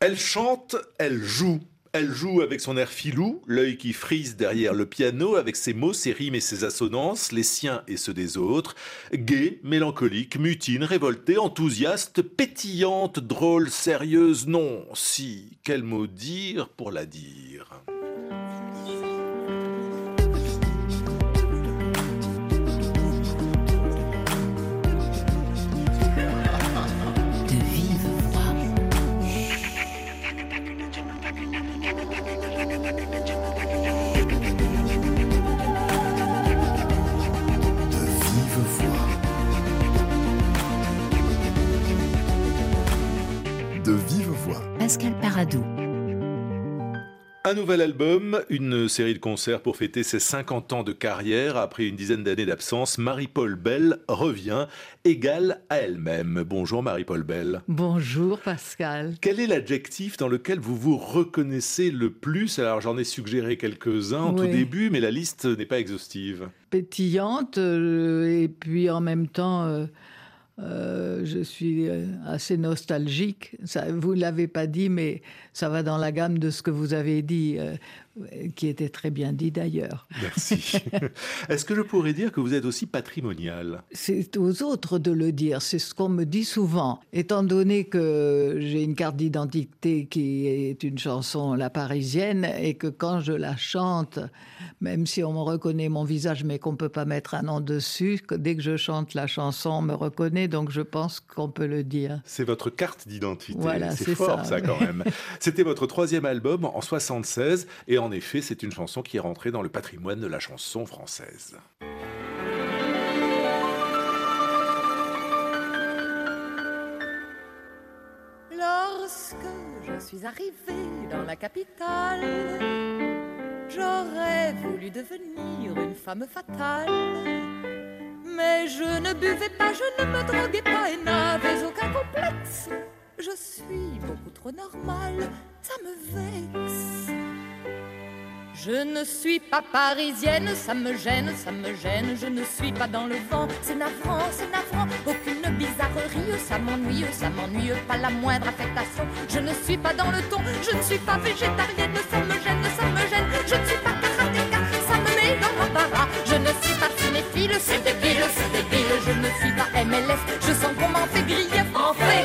Elle chante, elle joue. Elle joue avec son air filou, l'œil qui frise derrière le piano, avec ses mots, ses rimes et ses assonances, les siens et ceux des autres. Gaie, mélancolique, mutine, révoltée, enthousiaste, pétillante, drôle, sérieuse, non, si, quel mot dire pour la dire? Pascal Paradou. Un nouvel album, une série de concerts pour fêter ses 50 ans de carrière. Après une dizaine d'années d'absence, Marie-Paul Bell revient, égale à elle-même. Bonjour Marie-Paul Bell. Bonjour Pascal. Quel est l'adjectif dans lequel vous vous reconnaissez le plus? Alors j'en ai suggéré quelques-uns au tout début, mais la liste n'est pas exhaustive. Pétillante, euh, et puis en même temps... Euh, euh, je suis euh, assez nostalgique. Vous ne l'avez pas dit, mais ça va dans la gamme de ce que vous avez dit, euh, qui était très bien dit d'ailleurs. Merci. Est-ce que je pourrais dire que vous êtes aussi patrimonial? C'est aux autres de le dire. C'est ce qu'on me dit souvent. Étant donné que j'ai une carte d'identité qui est une chanson La Parisienne et que quand je la chante, même si on me reconnaît mon visage, mais qu'on ne peut pas mettre un nom dessus, que dès que je chante la chanson, on me reconnaît donc je pense qu'on peut le dire. C'est votre carte d'identité. Voilà, c'est fort ça, quand même. C'était votre troisième album en 76 et en effet, c'est une chanson qui est rentrée dans le patrimoine de la chanson française. Lorsque je suis arrivée dans la capitale, j'aurais voulu devenir une femme fatale mais je ne buvais pas, je ne me droguais pas et n'avais aucun complexe. Je suis beaucoup trop normale, ça me vexe. Je ne suis pas parisienne, ça me gêne, ça me gêne, je ne suis pas dans le vent, c'est navrant, c'est navrant, aucune bizarrerie, ça m'ennuie, ça m'ennuie, pas la moindre affectation, je ne suis pas dans le ton, je ne suis pas végétarienne, ça me gêne, ça me gêne, je ne suis pas karatéka, ça me met dans l'embarras, je ne suis pas cinéphile, c'est débile, c'est débile, je ne suis pas MLS, je sens qu'on m'en fait griller, m'en fait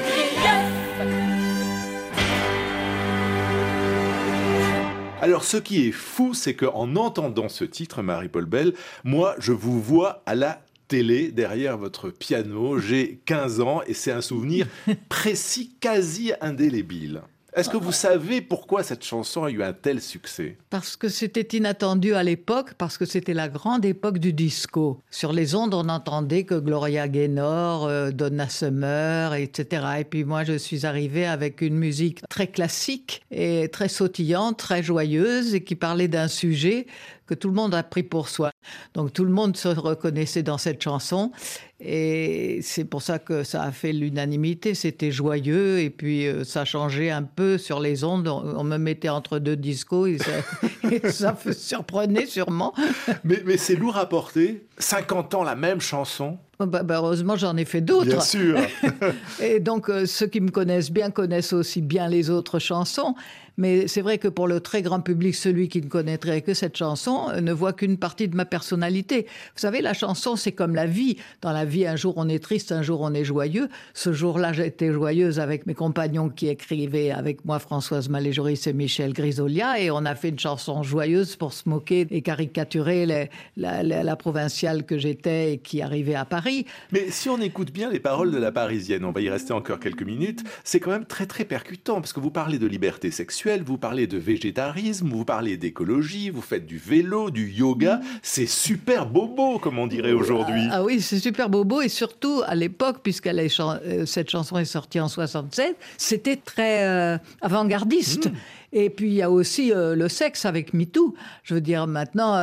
Alors, ce qui est fou, c'est qu'en entendant ce titre, Marie-Paul Bell, moi, je vous vois à la télé derrière votre piano. J'ai 15 ans et c'est un souvenir précis, quasi indélébile. Est-ce que vous savez pourquoi cette chanson a eu un tel succès? Parce que c'était inattendu à l'époque, parce que c'était la grande époque du disco. Sur les ondes, on n'entendait que Gloria Gaynor, euh, Donna Summer, etc. Et puis moi, je suis arrivée avec une musique très classique et très sautillante, très joyeuse, et qui parlait d'un sujet que tout le monde a pris pour soi. Donc tout le monde se reconnaissait dans cette chanson et c'est pour ça que ça a fait l'unanimité. C'était joyeux et puis euh, ça changeait un peu sur les ondes. On, me mettait entre deux discos et ça, me surprenait sûrement. Mais, mais c'est lourd à porter. 50 ans la même chanson. Bah, bah, heureusement, j'en ai fait d'autres. Bien sûr. et donc, euh, ceux qui me connaissent bien connaissent aussi bien les autres chansons. Mais c'est vrai que pour le très grand public, celui qui ne connaîtrait que cette chanson euh, ne voit qu'une partie de ma personnalité. Vous savez, la chanson, c'est comme la vie. Dans la vie, un jour on est triste, un jour on est joyeux. Ce jour-là, j'étais joyeuse avec mes compagnons qui écrivaient avec moi, Françoise Maléjoris et Michel Grisolia, et on a fait une chanson joyeuse pour se moquer et caricaturer la, la provinciale que j'étais et qui arrivait à Paris. Mais si on écoute bien les paroles de la Parisienne, on va y rester encore quelques minutes, c'est quand même très très percutant parce que vous parlez de liberté sexuelle vous parlez de végétarisme, vous parlez d'écologie, vous faites du vélo, du yoga. C'est super bobo, comme on dirait aujourd'hui. Ah, oui, c'est super bobo. Et surtout, à l'époque, puisque euh, cette chanson est sortie en 67, c'était très euh, avant-gardiste. Hmm. Et puis il y a aussi euh, le sexe avec MeToo. Je veux dire, maintenant,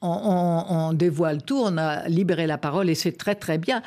on, on, dévoile tout, on a libéré la parole et c'est très très bien.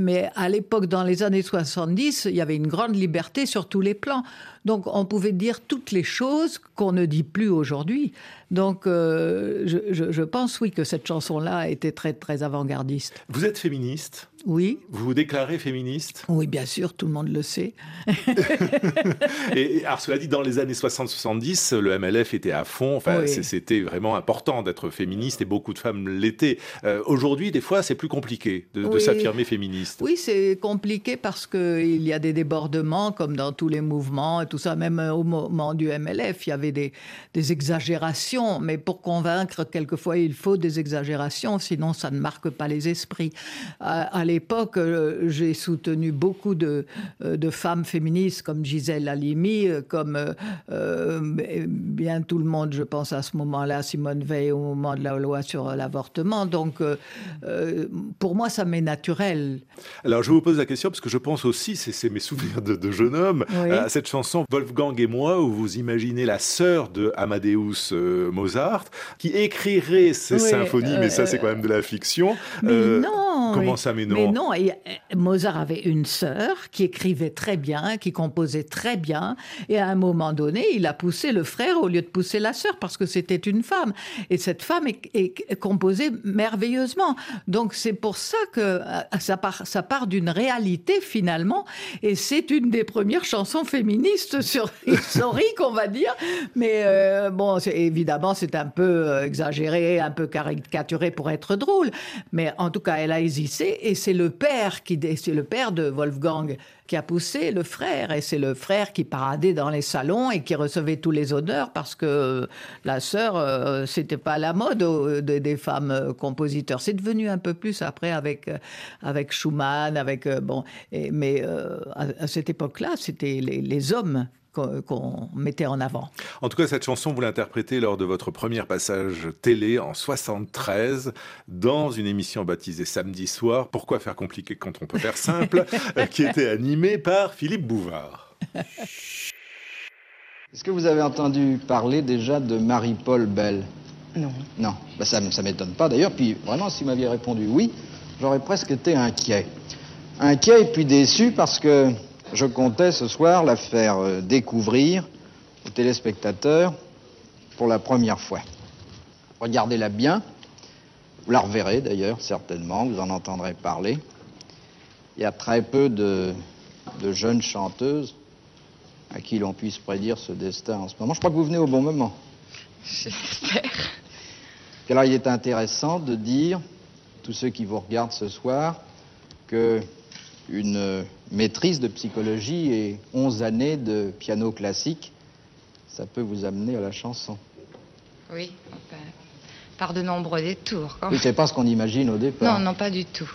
Mais à l'époque, dans les années 70, il y avait une grande liberté sur tous les plans. Donc on pouvait dire toutes les choses qu'on ne dit plus aujourd'hui. Donc euh, je, pense oui que cette chanson-là était très très avant-gardiste. Vous êtes féministe Oui. Vous vous déclarez féministe Oui, bien sûr, tout le monde le sait. et, alors, cela dit, dans les années 60-70, le MLF était à fond. Enfin, c'était vraiment important d'être féministe et beaucoup de femmes l'étaient. Euh, aujourd'hui, des fois, c'est plus compliqué de, s'affirmer féministe. Oui, c'est compliqué parce qu'il y a des débordements, comme dans tous les mouvements et tout ça. Même au moment du MLF, il y avait des, des exagérations. Mais pour convaincre, quelquefois, il faut des exagérations, sinon ça ne marque pas les esprits. À, l'époque, euh, j'ai soutenu beaucoup de, euh, de, femmes féministes comme Gisèle Halimi, euh, comme bien tout le monde, je pense à ce moment-là, Simone Veil au moment de la loi sur l'avortement. Donc, pour moi, ça m'est naturel. Alors, je vous pose la question parce que je pense aussi, c'est mes souvenirs de, jeune homme, à cette chanson Wolfgang et moi, où vous imaginez la sœur de Amadeus Mozart qui écrirait ces symphonies, mais ça, c'est quand même de la fiction. Mais non. Comment ça, mais non Mais non. Mozart avait une sœur qui écrivait très bien, qui composait très bien, et à un moment donné, il a poussé le frère au lieu de pousser la sœur parce que c'était une femme. Et cette femme est, composée merveilleusement. Donc c'est pour ça que euh, ça part, ça part d'une réalité finalement, et c'est une des premières chansons féministes sur historique, on va dire. Mais euh, bon, évidemment, c'est un peu euh, exagéré, un peu caricaturé pour être drôle. Mais en tout cas, elle a hésité, et c'est le père qui, c'est le père de Wolfgang qui a poussé le frère, et c'est le frère qui paradait dans les salons et qui recevait tous les honneurs parce que la sœur, euh, c'était pas la mode des femmes euh, compositeurs. C'est devenu un peu plus après avec euh, avec Schumann, avec bon, mais à, cette époque-là, c'était les hommes qu'on mettait en avant. En tout cas, cette chanson, vous l'interprétez lors de votre premier passage télé en 73 dans une émission baptisée Samedi soir. Pourquoi faire compliqué quand on peut faire simple qui était animée par Philippe Bouvard. Est-ce que vous avez entendu parler déjà de Marie-Paul Bell? Non. Non, bah, ça ne m'étonne pas d'ailleurs. Puis vraiment, si vous m'aviez répondu oui, j'aurais presque été inquiet. Inquiet et puis déçu parce que je comptais ce soir la faire euh, découvrir aux téléspectateurs pour la première fois. Regardez-la bien. Vous la reverrez d'ailleurs, certainement, vous en entendrez parler. Il y a très peu de, jeunes chanteuses à qui l'on puisse prédire ce destin en ce moment. Je crois que vous venez au bon moment. J'espère. Alors il est intéressant de dire, tous ceux qui vous regardent ce soir, que une maîtrise de psychologie et 11 années de piano classique, ça peut vous amener à la chanson. Oui, par de nombreux détours. Oui, c'est pas ce qu'on imagine au départ. Non, non, pas du tout.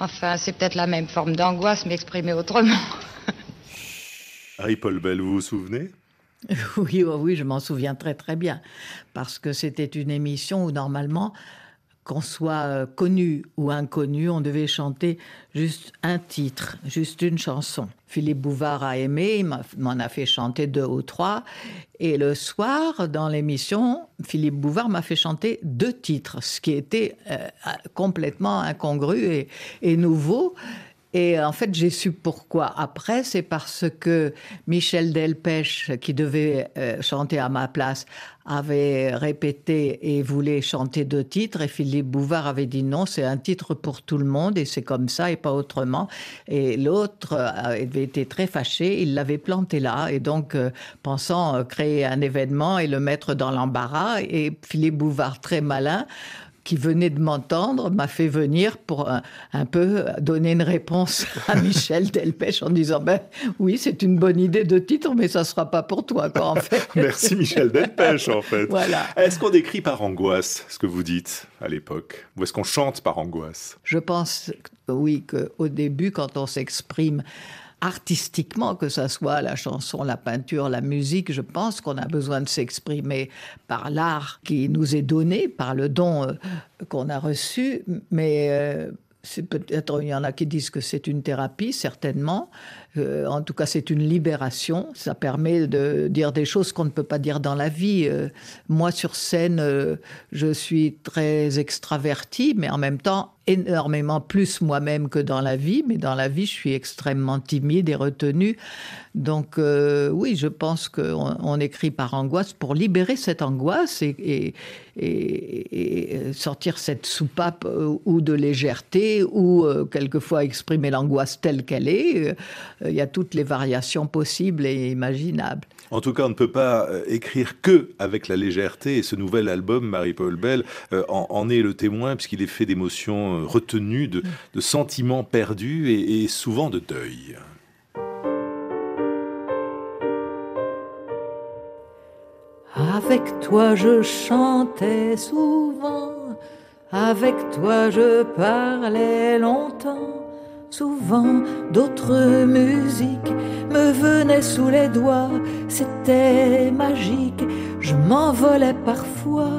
Enfin, c'est peut-être la même forme d'angoisse, mais exprimée autrement. Harry-Paul Bell, vous vous souvenez? Oui, oui, je m'en souviens très très bien, parce que c'était une émission où normalement qu'on soit euh, connu ou inconnu, on devait chanter juste un titre, juste une chanson. Philippe Bouvard a aimé, il m'en a fait chanter deux ou trois. Et le soir, dans l'émission, Philippe Bouvard m'a fait chanter deux titres, ce qui était euh, complètement incongru et nouveau. Et en fait, j'ai su pourquoi. Après, c'est parce que Michel Delpech, qui devait euh, chanter à ma place, avait répété et voulait chanter deux titres. Et Philippe Bouvard avait dit non, c'est un titre pour tout le monde et c'est comme ça et pas autrement. Et l'autre avait été très fâché, il l'avait planté là. Et donc, euh, pensant euh, créer un événement et le mettre dans l'embarras, et Philippe Bouvard, très malin, qui venait de m'entendre m'a fait venir pour un, peu donner une réponse à Michel Delpech en disant ben oui c'est une bonne idée de titre mais ça sera pas pour toi quoi en fait. Merci Michel Delpech en fait. Voilà. Est-ce qu'on décrit par angoisse ce que vous dites à l'époque? Ou est-ce qu'on chante par angoisse? Je pense oui qu'au début quand on s'exprime artistiquement, que ce soit la chanson, la peinture, la musique, je pense qu'on a besoin de s'exprimer par l'art qui nous est donné, par le don euh, qu'on a reçu, mais euh, peut-être il y en a qui disent que c'est une thérapie certainement Euh, en tout cas, c'est une libération. Ça permet de dire des choses qu'on ne peut pas dire dans la vie. Moi, sur scène, je suis très extravertie, mais en même temps, énormément plus moi-même que dans la vie, mais dans la vie, je suis extrêmement timide et retenue. Donc euh, oui, je pense qu'on on écrit par angoisse pour libérer cette angoisse et, sortir cette soupape euh, ou de légèreté ou euh, quelquefois exprimer l'angoisse telle qu'elle est. Il y a toutes les variations possibles et imaginables. En tout cas, on ne peut pas écrire que avec la légèreté et ce nouvel album, Marie-Paul Bell, en, est le témoin puisqu'il est fait d'émotions retenues, de, de sentiments perdus et, et souvent de deuil. Avec toi je chantais souvent, avec toi je parlais longtemps. Souvent d'autres musiques me venaient sous les doigts, c'était magique, je m'envolais parfois.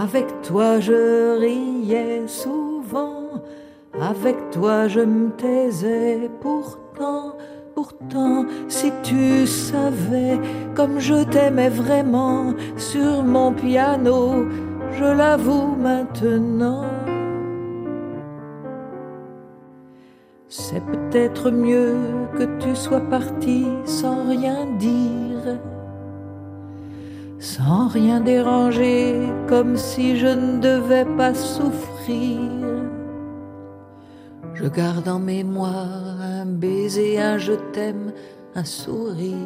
Avec toi je riais souvent, avec toi je me taisais. Pourtant Pourtant, si tu savais comme je t'aimais vraiment sur mon piano, je l'avoue maintenant. C'est peut-être mieux que tu sois parti sans rien dire, sans rien déranger, comme si je ne devais pas souffrir. Je garde en mémoire un baiser, un je t'aime, un sourire.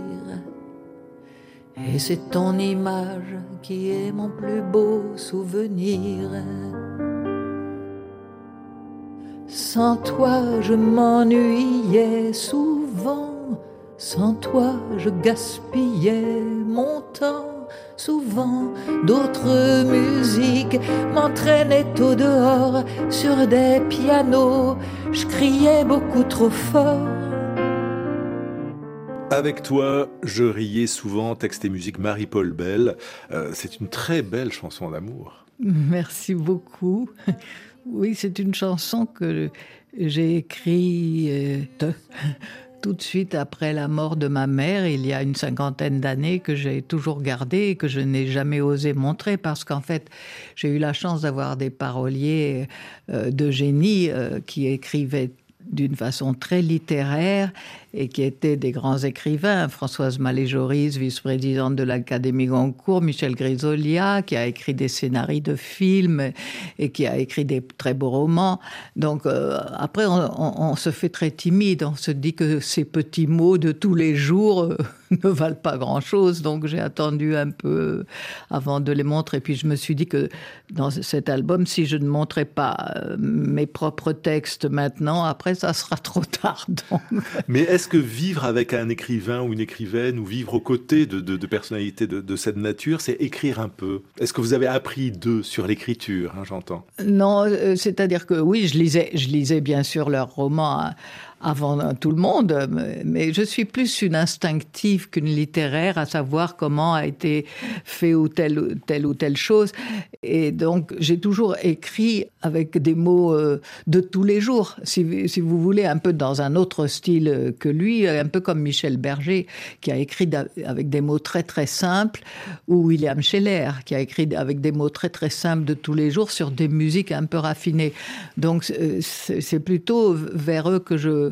Et c'est ton image qui est mon plus beau souvenir. Sans toi, je m'ennuyais souvent. Sans toi, je gaspillais mon temps souvent d'autres musiques m'entraînaient au dehors sur des pianos. Je criais beaucoup trop fort. Avec toi, je riais souvent, texte et musique Marie-Paul Bell. Euh, c'est une très belle chanson d'amour. Merci beaucoup. Oui, c'est une chanson que j'ai écrite tout de suite après la mort de ma mère, il y a une cinquantaine d'années, que j'ai toujours gardé et que je n'ai jamais osé montrer parce qu'en fait, j'ai eu la chance d'avoir des paroliers euh, de génie euh, qui écrivaient d'une façon très littéraire et qui étaient des grands écrivains. Françoise Malé-Joris, vice-présidente de l'Académie Goncourt, Michel Grisolia, qui a écrit des scénarios de films et qui a écrit des très beaux romans. Donc euh, après, on, se fait très timide, on se dit que ces petits mots de tous les jours euh, ne valent pas grand-chose. Donc j'ai attendu un peu avant de les montrer. Et puis je me suis dit que dans cet album, si je ne montrais pas euh, mes propres textes maintenant, après, ça sera trop tard. Donc. Mais est-ce que vivre avec un écrivain ou une écrivaine ou vivre aux côtés de, de, de personnalités de, de, cette nature, c'est écrire un peu? Est-ce que vous avez appris d'eux sur l'écriture, hein, j'entends? Non, euh, c'est-à-dire que oui, je lisais, je lisais bien sûr leurs romans. Hein, avant tout le monde, mais je suis plus une instinctive qu'une littéraire, à savoir comment a été fait ou telle, telle ou telle chose. Et donc, j'ai toujours écrit avec des mots euh, de tous les jours, si, si, vous voulez, un peu dans un autre style que lui, un peu comme Michel Berger, qui a écrit avec des mots très très simples, ou William Scheller, qui a écrit avec des mots très très simples de tous les jours sur des musiques un peu raffinées. Donc, c'est plutôt vers eux que je,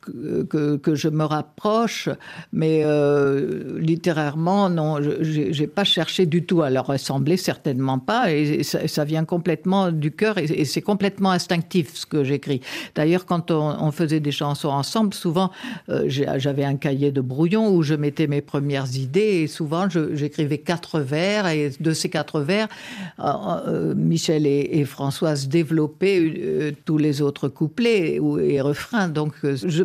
que, que, je me rapproche, mais euh, littérairement, non, je n'ai pas cherché du tout à leur ressembler, certainement pas, et ça, vient complètement du cœur, et, c'est complètement instinctif ce que j'écris. D'ailleurs, quand on, faisait des chansons ensemble, souvent, euh, j'avais un cahier de brouillon où je mettais mes premières idées, et souvent, j'écrivais quatre vers, et de ces quatre vers, euh, Michel et, Françoise développaient tous les autres couplets et, et refrains, donc je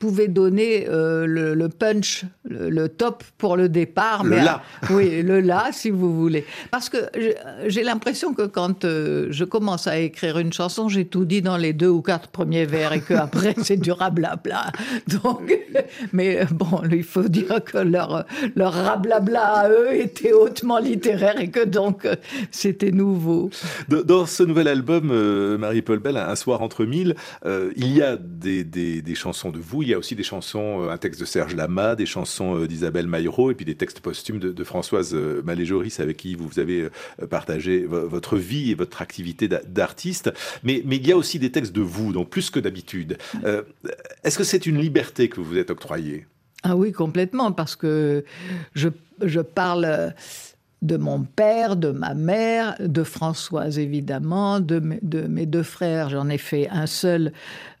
pouvais donner euh, le, punch, le, top pour le départ. Le là. oui, le là, si vous voulez. Parce que j'ai l'impression que quand euh, je commence à écrire une chanson, j'ai tout dit dans les deux ou quatre premiers vers et qu'après, c'est du rablabla. Donc, mais bon, il faut dire que leur, leur rablabla à eux était hautement littéraire et que donc, c'était nouveau. Dans, ce nouvel album, Marie-Paul Bell, Un soir entre mille, il y a des, des, des chansons de vous, il y a aussi des chansons, euh, un texte de Serge Lama, des chansons euh, d'Isabelle Maillot et puis des textes posthumes de, Françoise euh, Maléjoris avec qui vous avez partagé votre vie et votre activité d'artiste. Mais, mais il y a aussi des textes de vous, donc plus que d'habitude. Est-ce que c'est une liberté que vous vous êtes octroyée? Ah oui, complètement, parce que je, je parle de mon père, de ma mère, de Françoise évidemment, de, mes deux frères. J'en ai fait un seul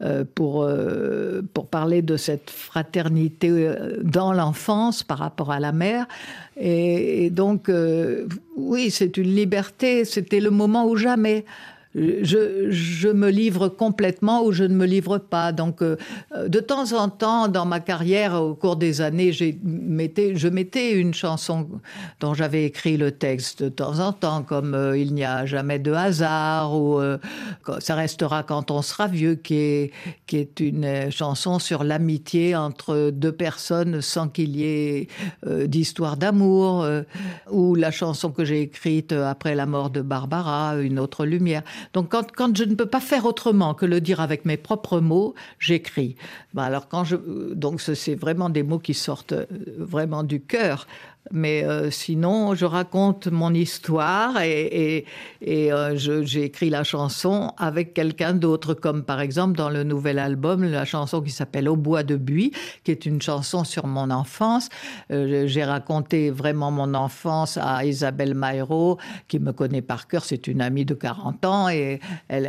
euh, pour, euh, pour parler de cette fraternité euh, dans l'enfance par rapport à la mère. et donc, oui, c'est une liberté, c'était le moment ou jamais je, me livre complètement ou je ne me livre pas. Donc, euh, de temps en temps, dans ma carrière, au cours des années, je mettais une chanson dont j'avais écrit le texte de temps en temps, comme euh, Il n'y a jamais de hasard ou euh, Ça restera quand on sera vieux, qui est, qui est une chanson sur l'amitié entre deux personnes sans qu'il y ait d'histoire d'amour, ou la chanson que j'ai écrite après la mort de Barbara, Une autre lumière. Donc quand, je ne peux pas faire autrement que le dire avec mes propres mots, j'écris. Ben, alors quand je, donc c'est vraiment des mots qui sortent euh, vraiment du cœur. Mais euh, sinon, je raconte mon histoire et, et, euh, j'ai écrit la chanson avec quelqu'un d'autre, comme par exemple dans le nouvel album, la chanson qui s'appelle Au bois de buis, qui est une chanson sur mon enfance. Euh, j'ai raconté vraiment mon enfance à Isabelle Mairo, qui me connaît par cœur. C'est une amie de 40 ans et elle,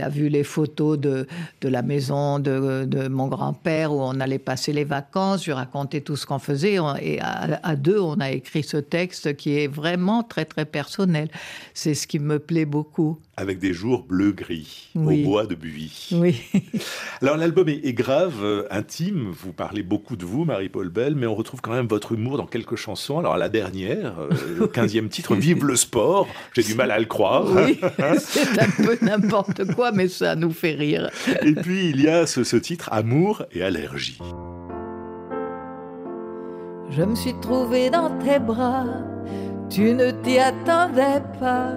a vu les photos de, de la maison de, de mon grand-père où on allait passer les vacances. Je racontais tout ce qu'on faisait et à, à deux, a écrit ce texte qui est vraiment très très personnel. C'est ce qui me plaît beaucoup. Avec des jours bleu-gris au bois de buis. Oui. Alors l'album est, grave, euh, intime. Vous parlez beaucoup de vous, Marie-Paul Bell, mais on retrouve quand même votre humour dans quelques chansons. Alors la dernière, euh, le 15e titre, Vive le sport. J'ai du mal à le croire. Oui, c'est un peu n'importe quoi, mais ça nous fait rire. Et puis il y a ce, ce titre, Amour et allergie. Je me suis trouvée dans tes bras, tu ne t'y attendais pas,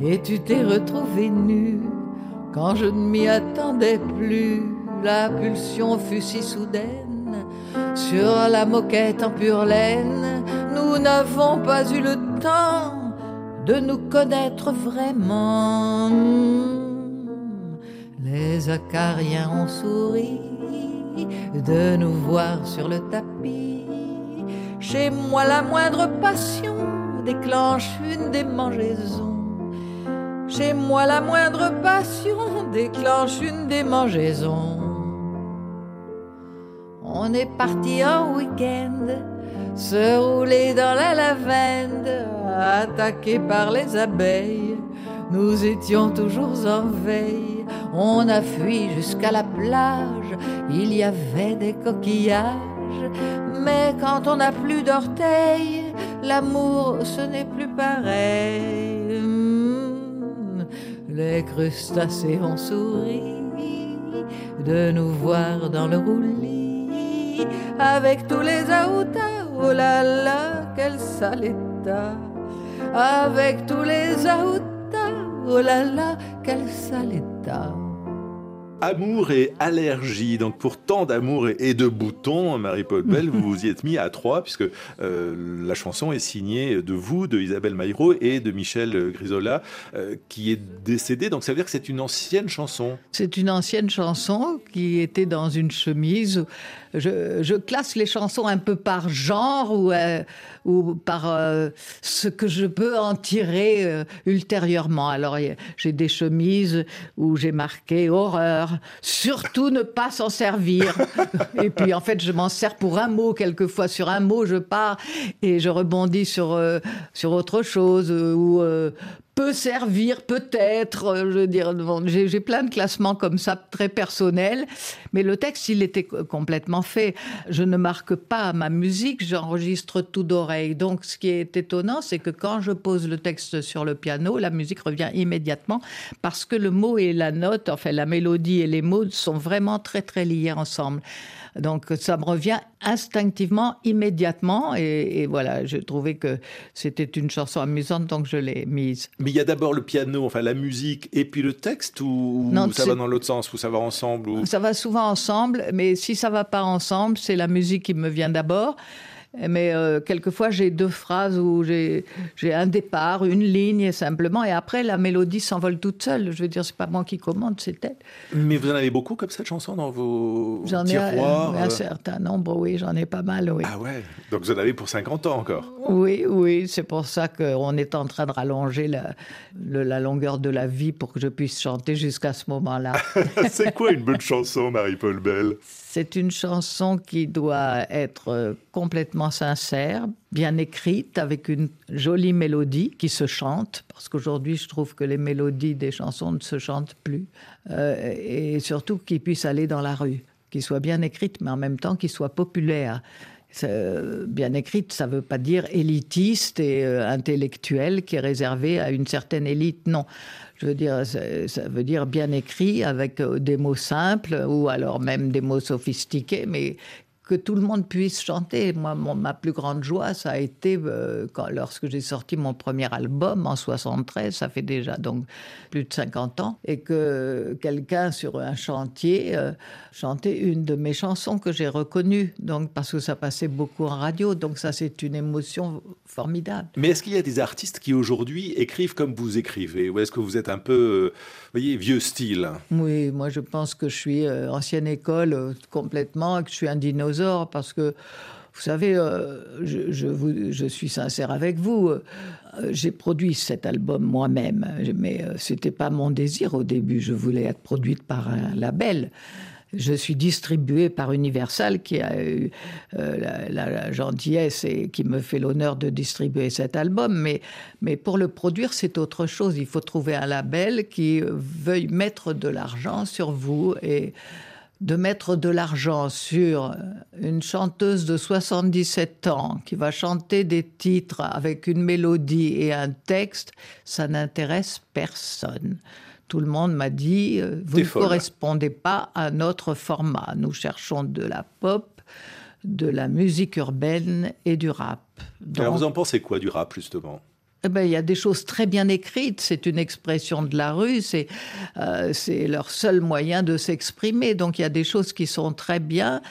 et tu t'es retrouvée nue quand je ne m'y attendais plus. La pulsion fut si soudaine sur la moquette en pure laine. Nous n'avons pas eu le temps de nous connaître vraiment. Les acariens ont souri de nous voir sur le tapis chez moi, la moindre passion déclenche une démangeaison. Chez moi, la moindre passion déclenche une démangeaison. On est parti en week-end, se rouler dans la lavande, attaqué par les abeilles. Nous étions toujours en veille, on a fui jusqu'à la plage, il y avait des coquillages mais quand on n'a plus d'orteils, l'amour ce n'est plus pareil. Hmm. Les crustacés ont souri de nous voir dans le roulis avec tous les aoutas. Oh là là, quel sale! Avec tous les aoutas, oh là là, quel sale! Amour et allergie. Donc pour tant d'amour et de boutons, Marie-Paul Bell, vous vous y êtes mis à trois, puisque euh, la chanson est signée de vous, de Isabelle Maillot et de Michel Grisola, euh, qui est décédé. Donc ça veut dire que c'est une ancienne chanson. C'est une ancienne chanson qui était dans une chemise je, classe les chansons un peu par genre ou, euh, ou par euh, ce que je peux en tirer euh, ultérieurement. Alors, j'ai des chemises où j'ai marqué horreur, surtout ne pas s'en servir. et puis, en fait, je m'en sers pour un mot. Quelquefois, sur un mot, je pars et je rebondis sur, sur autre chose. Ou peut servir peut-être. Euh, je veux dire, j'ai plein de classements comme ça très personnels, mais le texte, il était complètement fait. Je ne marque pas ma musique, j'enregistre tout d'oreille. Donc, ce qui est étonnant, c'est que quand je pose le texte sur le piano, la musique revient immédiatement parce que le mot et la note, enfin la mélodie et les mots sont vraiment très très liés ensemble. Donc ça me revient instinctivement, immédiatement. Et, voilà, je trouvais que c'était une chanson amusante, donc je l'ai mise. Mais il y a d'abord le piano, enfin la musique, et puis le texte, ou, ça va dans l'autre sens, ou ça va ensemble ou... Ça va souvent ensemble, mais si ça va pas ensemble, c'est la musique qui me vient d'abord. Mais euh, quelquefois, j'ai deux phrases où j'ai un départ, une ligne simplement, et après, la mélodie s'envole toute seule. Je veux dire, c'est pas moi qui commande, c'est elle. Mais vous en avez beaucoup comme cette chanson dans vos tiroirs J'en ai un, certain nombre, oui, j'en ai pas mal, oui. Ah ouais Donc vous en avez pour 50 ans encore Oui, oui, c'est pour ça qu'on est en train de rallonger la, la longueur de la vie pour que je puisse chanter jusqu'à ce moment-là. c'est quoi une bonne chanson, Marie-Paul Bell? C'est une chanson qui doit être euh, sincère, bien écrite, avec une jolie mélodie qui se chante, parce qu'aujourd'hui je trouve que les mélodies des chansons ne se chantent plus, euh, et surtout qui puisse aller dans la rue, qui soit bien écrite, mais en même temps qui soit populaire. Euh, bien écrite, ça ne veut pas dire élitiste et intellectuelle qui est réservée à une certaine élite. Non, je veux dire, ça veut dire bien écrit avec euh, des mots simples ou alors même des mots sophistiqués, mais que tout le monde puisse chanter. Moi, ma plus grande joie, ça a été euh, quand, lorsque j'ai sorti mon premier album en 73, ça fait déjà donc plus de 50 ans, et que quelqu'un sur un chantier euh, chantait une de mes chansons que j'ai reconnues, donc parce que ça passait beaucoup en radio, donc ça c'est une émotion formidable. Mais est-ce qu'il y a des artistes qui aujourd'hui écrivent comme vous écrivez, ou est-ce que vous êtes un peu, euh, voyez, vieux style? Oui, moi je pense que je suis ancienne école complètement, que je suis un dinosaure parce que, vous savez, euh, je, suis sincère avec vous. Euh, j'ai produit cet album moi-même, mais euh, ce n'était pas mon désir au début. Je voulais être produite par un label. Je suis distribuée par Universal qui a eu la, gentillesse et qui me fait l'honneur de distribuer cet album. Mais, mais pour le produire, c'est autre chose. Il faut trouver un label qui veuille mettre de l'argent sur vous et de mettre de l'argent sur une chanteuse de 77 ans qui va chanter des titres avec une mélodie et un texte, ça n'intéresse personne. Tout le monde m'a dit, euh, vous ne correspondez pas à notre format. Nous cherchons de la pop, de la musique urbaine et du rap. Alors vous en pensez quoi du rap justement? Eh ben, il y a des choses très bien écrites. C'est une expression de la rue. C'est euh, leur seul moyen de s'exprimer. Donc il y a des choses qui sont très bien.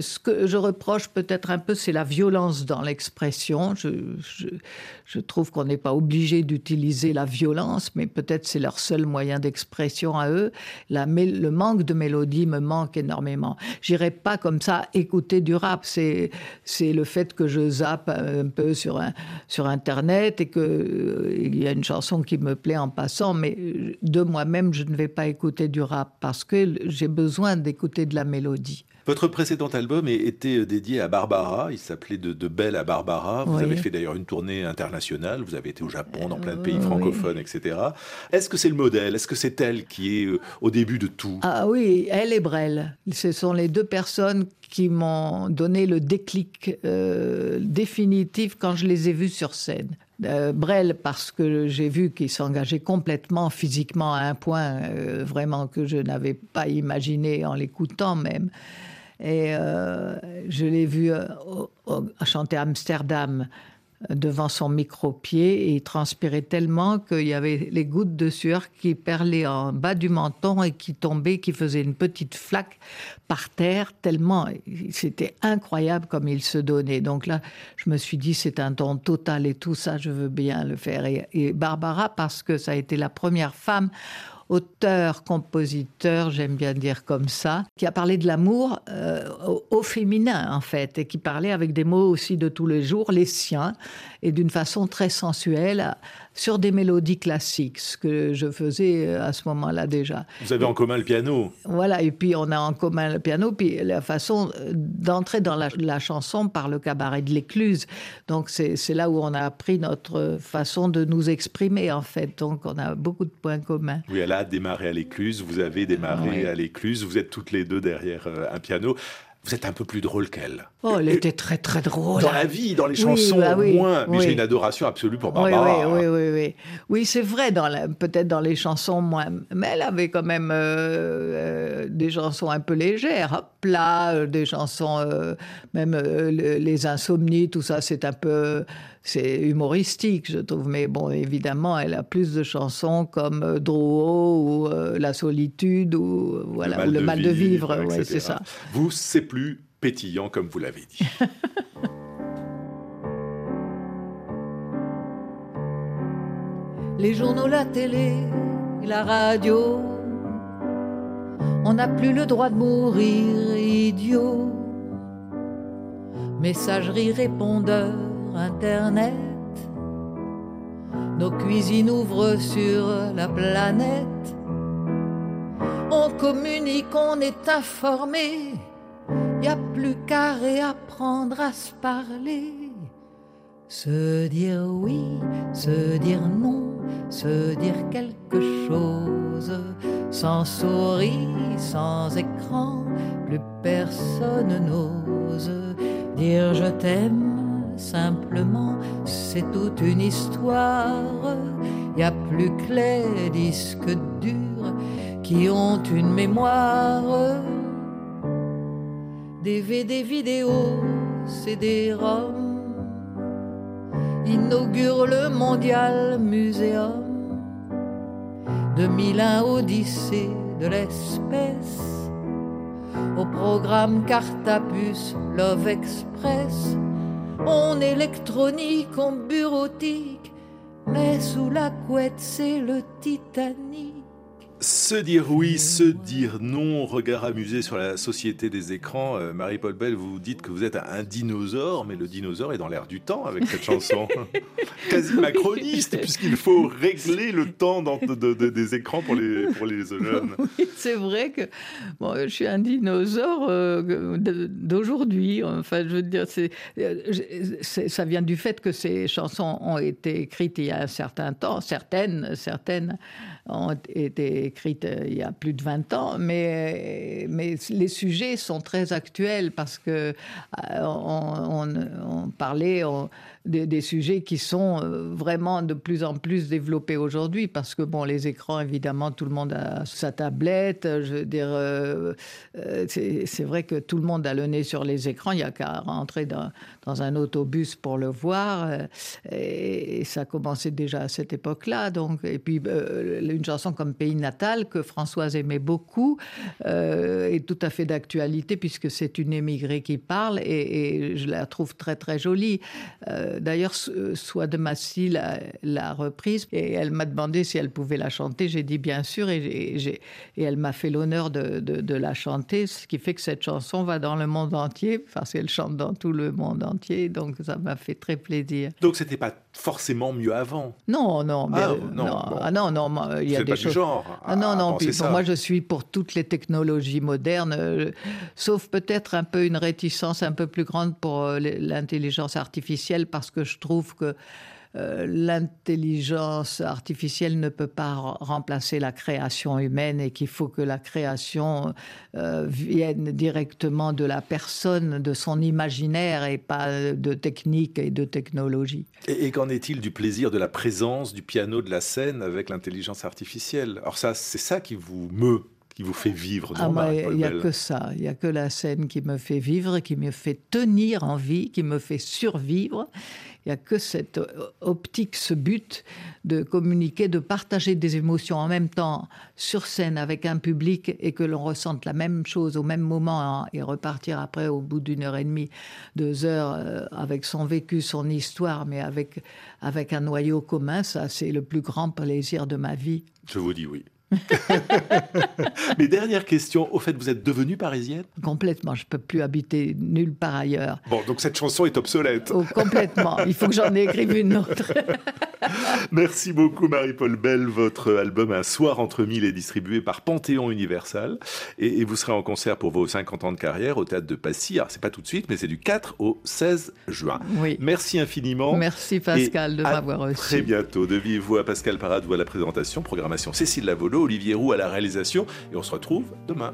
Ce que je reproche peut-être un peu, c'est la violence dans l'expression. Je, trouve qu'on n'est pas obligé d'utiliser la violence, mais peut-être c'est leur seul moyen d'expression à eux. Le manque de mélodie me manque énormément. J'irai pas comme ça écouter du rap. C'est le fait que je zappe un peu sur, Internet et qu'il euh, y a une chanson qui me plaît en passant, mais de moi-même, je ne vais pas écouter du rap parce que j'ai besoin d'écouter de la mélodie. Votre précédent album était euh, dédié à Barbara. Il s'appelait de, Belle à Barbara. Vous avez fait d'ailleurs une tournée internationale. Vous avez été au Japon, dans plein de pays francophones, etc. Est-ce que c'est le modèle? Est-ce que c'est elle qui est euh, au début de tout? Ah oui, elle et Brel. Ce sont les deux personnes qui m'ont donné le déclic euh, définitif quand je les ai vus sur scène. Brel parce que j'ai vu qu'il s'engageait complètement physiquement à un point vraiment que je n'avais pas imaginé en l'écoutant même. Et euh, je l'ai vu euh, chanter Amsterdam euh, devant son micro-pied et il transpirait tellement qu'il y avait les gouttes de sueur qui perlaient en bas du menton et qui tombaient, qui faisaient une petite flaque par terre, tellement c'était incroyable comme il se donnait. Donc là, je me suis dit, c'est un don total et tout ça, je veux bien le faire. et Barbara, parce que ça a été la première femme auteur, compositeur, j'aime bien dire comme ça, qui a parlé de l'amour euh, au, féminin en fait, et qui parlait avec des mots aussi de tous les jours, les siens, et d'une façon très sensuelle, sur des mélodies classiques, ce que je faisais euh, à ce moment-là déjà. Vous avez en commun le piano. Voilà, et puis on a en commun le piano, puis la façon euh, d'entrer dans la, la, chanson par le cabaret de l'écluse. Donc c'est là où on a appris notre façon de nous exprimer en fait. Donc on a beaucoup de points communs. Oui, a démarré à l'écluse, vous avez démarré à l'écluse, vous êtes toutes les deux derrière euh, un piano. Vous êtes un peu plus drôle qu'elle. Oh, elle était très très drôle. Dans la vie, dans les chansons, bah moins. Mais j'ai une adoration absolue pour Barbara. Oui, oui, oui, oui. Oui, c'est vrai, peut-être dans les chansons moins. Mais elle avait quand même euh, euh, des chansons un peu légères, hop là, euh, des chansons, même les insomnies, tout ça, c'est un peu. C'est humoristique, je trouve. Mais bon, évidemment, elle a plus de chansons comme Drouot ou La solitude ou, voilà, le mal, de, vivre. Ouais, c'est ça. Vous, c'est plus comme vous l'avez dit. Les journaux, la télé, la radio, on n'a plus le droit de mourir idiot. Messagerie, répondeur, internet, nos cuisines ouvrent sur la planète. On communique, on est informé y a plus qu'à réapprendre à se parler. Se dire oui, se dire non, se dire quelque chose. Sans souris, sans écran, plus personne n'ose dire je t'aime. Simplement, c'est toute une histoire. Y a plus que les disques durs qui ont une mémoire DVD, vidéos, CD-ROM, inaugure le Mondial Muséum. 2001 Odyssée de l'espèce, au programme Cartapus Love Express, on électronique, on bureautique, mais sous la couette c'est le Titanic. Se dire oui, se dire non, regard amusé sur la société des écrans. Euh, Marie-Paul Bell, vous dites que vous êtes un dinosaure, mais le dinosaure est dans l'air du temps avec cette chanson. Quasi macroniste, puisqu'il faut régler le temps des écrans pour les, pour les jeunes. Oui, c'est vrai que bon, je suis un dinosaure euh, d'aujourd'hui. Enfin, je veux dire, euh, c'est, ça vient du fait que ces chansons ont été écrites il y a un certain temps, certaines, certaines ont été écrites euh, il y a plus de 20 ans, mais, mais les sujets sont très actuels parce que euh, on, parlait des, sujets qui sont euh, vraiment de plus en plus développés aujourd'hui parce que bon, les écrans, évidemment, tout le monde a sa tablette. Je veux dire, c'est vrai que tout le monde a le nez sur les écrans. Il n'y a qu'à rentrer dans, dans, un autobus pour le voir. Et, ça commençait déjà à cette époque-là. Donc, et puis une chanson comme Pays natal que Françoise aimait beaucoup euh, est tout à fait d'actualité puisque c'est une émigrée qui parle et, je la trouve très très jolie. Euh, d'ailleurs, Soit de Massy l'a reprise et elle m'a demandé si elle pouvait la chanter. J'ai dit bien sûr et, et, elle m'a fait l'honneur de, de, la chanter, ce qui fait que cette chanson va dans le monde entier parce qu'elle chante dans tout le monde entier. Donc ça m'a fait très plaisir. Donc c'était pas forcément mieux avant. Non, non, ah, non, ah, non, non, il y a des pas choses. Du genre ah non, non, puis moi je suis pour toutes les technologies modernes, euh, sauf peut-être un peu une réticence un peu plus grande pour euh, l'intelligence artificielle parce que je trouve que euh, l'intelligence artificielle ne peut pas remplacer la création humaine et qu'il faut que la création euh, vienne directement de la personne, de son imaginaire et pas de technique et de technologie. Et, qu'en est-il du plaisir de la présence du piano de la scène avec l'intelligence artificielle? Alors ça, c'est ça qui vous meut qui vous fait vivre ah, Il n'y a que ça, il n'y a que la scène qui me fait vivre, qui me fait tenir en vie, qui me fait survivre. Il n'y a que cette optique, ce but de communiquer, de partager des émotions en même temps sur scène avec un public et que l'on ressente la même chose au même moment hein, et repartir après au bout d'une heure et demie, deux heures euh, avec son vécu, son histoire, mais avec, avec un noyau commun, ça c'est le plus grand plaisir de ma vie. Je vous dis oui. Mais dernière question, au fait, vous êtes devenue parisienne? Complètement, je peux plus habiter nulle part ailleurs. Bon, donc cette chanson est obsolète. Oh, complètement, il faut que j'en écrive une autre. Merci beaucoup Marie-Paul Bell. Votre album Un soir entre mille est distribué par Panthéon Universal et, vous serez en concert pour vos 50 ans de carrière au théâtre de Passy. Alors c'est pas tout de suite, mais c'est du 4 au 16 juin. Oui. Merci infiniment. Merci Pascal de m'avoir reçu. Très bientôt. De vive voix, Pascal Paradou à la présentation, programmation Cécile Lavolo, Olivier Roux à la réalisation et on se retrouve demain.